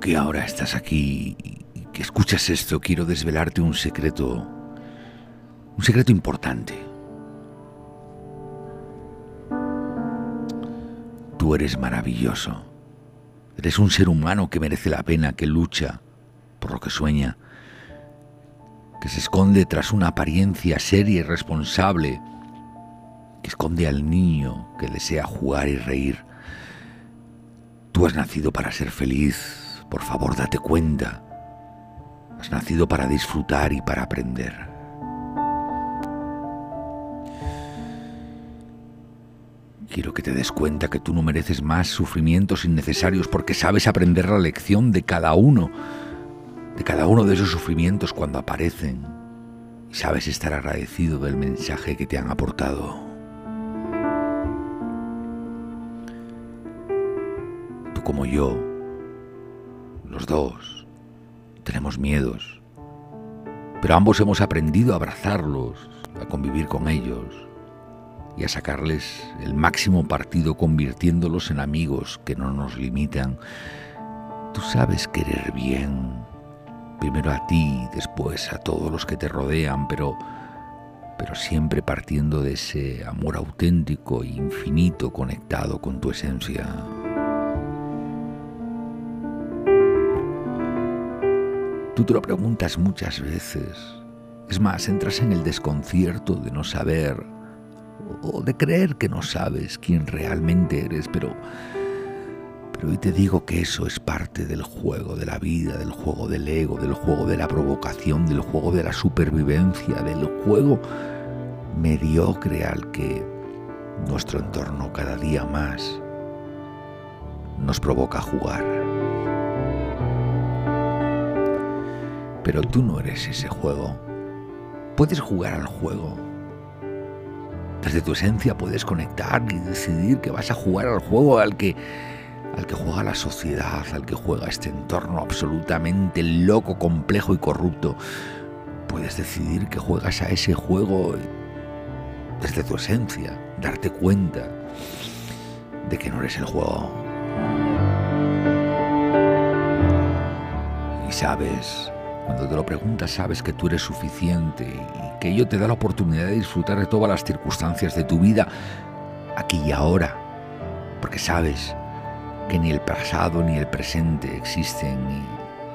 Que ahora estás aquí y que escuchas esto, quiero desvelarte un secreto, un secreto importante. Tú eres maravilloso. Eres un ser humano que merece la pena, que lucha por lo que sueña, que se esconde tras una apariencia seria y responsable, que esconde al niño que desea jugar y reír. Tú has nacido para ser feliz, por favor date cuenta. Has nacido para disfrutar y para aprender. Quiero que te des cuenta que tú no mereces más sufrimientos innecesarios porque sabes aprender la lección de cada uno de cada uno de esos sufrimientos cuando aparecen y sabes estar agradecido del mensaje que te han aportado. Tú como yo, los dos, tenemos miedos, pero ambos hemos aprendido a abrazarlos, a convivir con ellos y a sacarles el máximo partido convirtiéndolos en amigos que no nos limitan. Tú sabes querer bien, primero a ti, después a todos los que te rodean, pero, pero siempre partiendo de ese amor auténtico e infinito conectado con tu esencia. Tú te lo preguntas muchas veces. Es más, entras en el desconcierto de no saber o de creer que no sabes quién realmente eres, pero pero hoy te digo que eso es parte del juego de la vida, del juego del ego, del juego de la provocación, del juego de la supervivencia, del juego mediocre al que nuestro entorno cada día más nos provoca jugar. Pero tú no eres ese juego. Puedes jugar al juego. Desde tu esencia puedes conectar y decidir que vas a jugar al juego al que al que juega la sociedad, al que juega este entorno absolutamente loco, complejo y corrupto. Puedes decidir que juegas a ese juego desde tu esencia, darte cuenta de que no eres el juego. Y sabes, cuando te lo preguntas, sabes que tú eres suficiente y que ello te da la oportunidad de disfrutar de todas las circunstancias de tu vida, aquí y ahora, porque sabes que ni el pasado ni el presente existen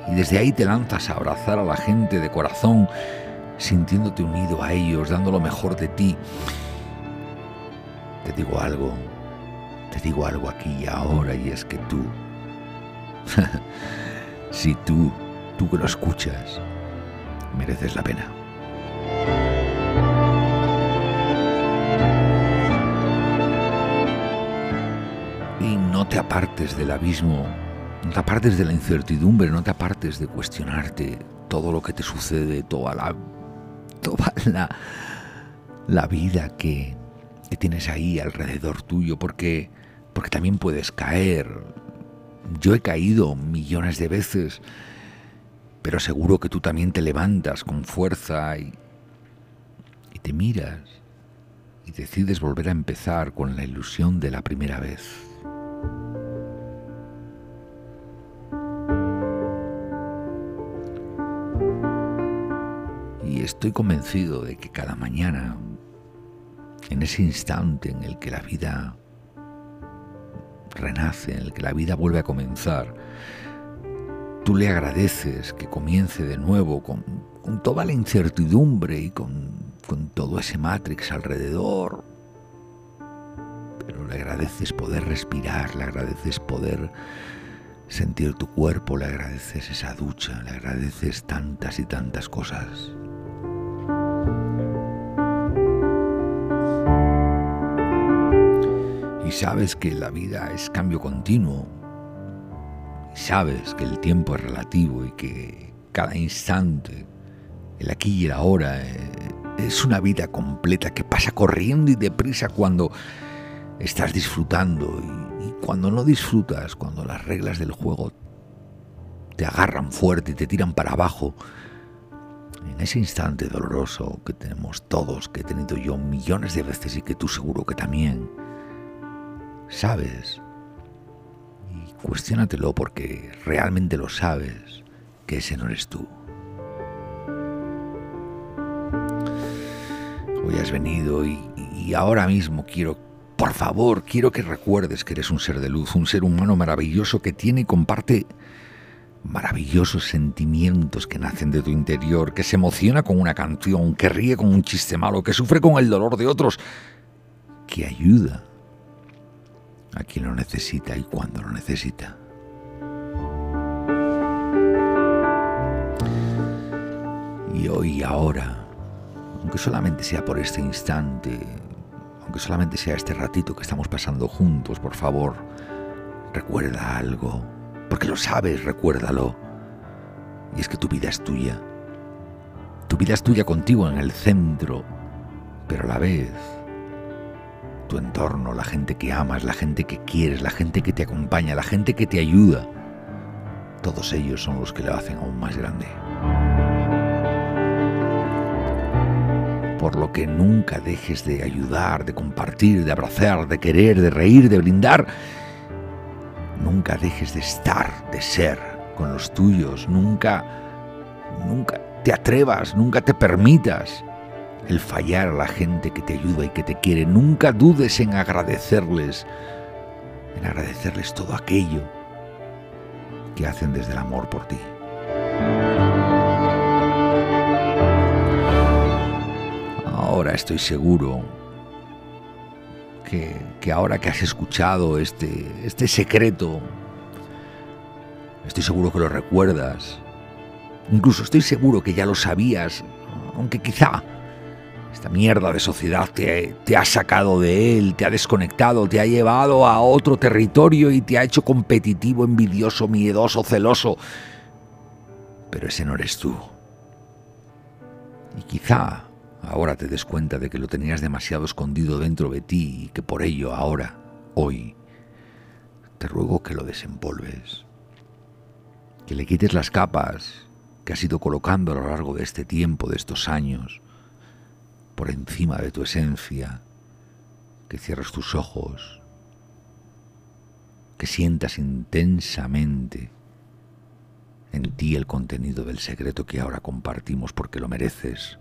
y, desde ahí te lanzas a abrazar a la gente de corazón, sintiéndote unido a ellos, dando lo mejor de ti. Te digo algo, te digo algo aquí y ahora y es que tú, si tú, tú que lo escuchas, mereces la pena. no te apartes del abismo, no te apartes de la incertidumbre, no te apartes de cuestionarte todo lo que te sucede, toda la, toda la, la vida que, que tienes ahí alrededor tuyo, porque, porque también puedes caer. Yo he caído millones de veces, pero seguro que tú también te levantas con fuerza y, y te miras y decides volver a empezar con la ilusión de la primera vez. estoy convencido de que cada mañana, en ese instante en el que la vida renace, en el que la vida vuelve a comenzar, tú le agradeces que comience de nuevo con, toda la incertidumbre y con, con todo ese Matrix alrededor, pero le agradeces poder respirar, le agradeces poder sentir tu cuerpo, le agradeces esa ducha, le agradeces tantas y tantas cosas. sabes que la vida es cambio continuo. Sabes que el tiempo es relativo y que cada instante, el aquí y el ahora, eh, es una vida completa que pasa corriendo y deprisa cuando estás disfrutando y, y cuando no disfrutas, cuando las reglas del juego te agarran fuerte y te tiran para abajo. En ese instante doloroso que tenemos todos, que he tenido yo millones de veces y que tú seguro que también, sabes. Cuestiónatelo porque realmente lo sabes que ese no eres tú. Hoy has venido y, y ahora mismo quiero, por favor, quiero que recuerdes que eres un ser de luz, un ser humano maravilloso que tiene y comparte maravillosos sentimientos que nacen de tu interior, que se emociona con una canción, que ríe con un chiste malo, que sufre con el dolor de otros, que ayuda a quien lo necesita y cuando lo necesita. Y hoy ahora, aunque solamente sea por este instante, aunque solamente sea este ratito que estamos pasando juntos, por favor, recuerda algo, porque lo sabes, recuérdalo. Y es que tu vida es tuya. Tu vida es tuya contigo en el centro, pero a la vez tu entorno, la gente que amas, la gente que quieres, la gente que te acompaña, la gente que te ayuda, todos ellos son los que lo hacen aún más grande. Por lo que nunca dejes de ayudar, de compartir, de abrazar, de querer, de reír, de brindar. Nunca dejes de estar, de ser con los tuyos. Nunca, nunca te atrevas, nunca te permitas el fallar a la gente que te ayuda y que te quiere. Nunca dudes en agradecerles, en agradecerles todo aquello que hacen desde el amor por ti. Ahora estoy seguro que, ahora que has escuchado este, este secreto, estoy seguro que lo recuerdas. Incluso estoy seguro que ya lo sabías, aunque quizá esta mierda de sociedad te, ha sacado de él, te ha desconectado, te ha llevado a otro territorio y te ha hecho competitivo, envidioso, miedoso, celoso. Pero ese no eres tú. Y quizá ahora te des cuenta de que lo tenías demasiado escondido dentro de ti y que por ello ahora, hoy, te ruego que lo desempolves, que le quites las capas que has ido colocando a lo largo de este tiempo, de estos años, por encima de tu esencia, que cierres tus ojos, que sientas intensamente en ti el contenido del secreto que ahora compartimos porque lo mereces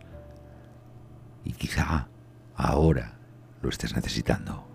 y quizá ahora lo estés necesitando.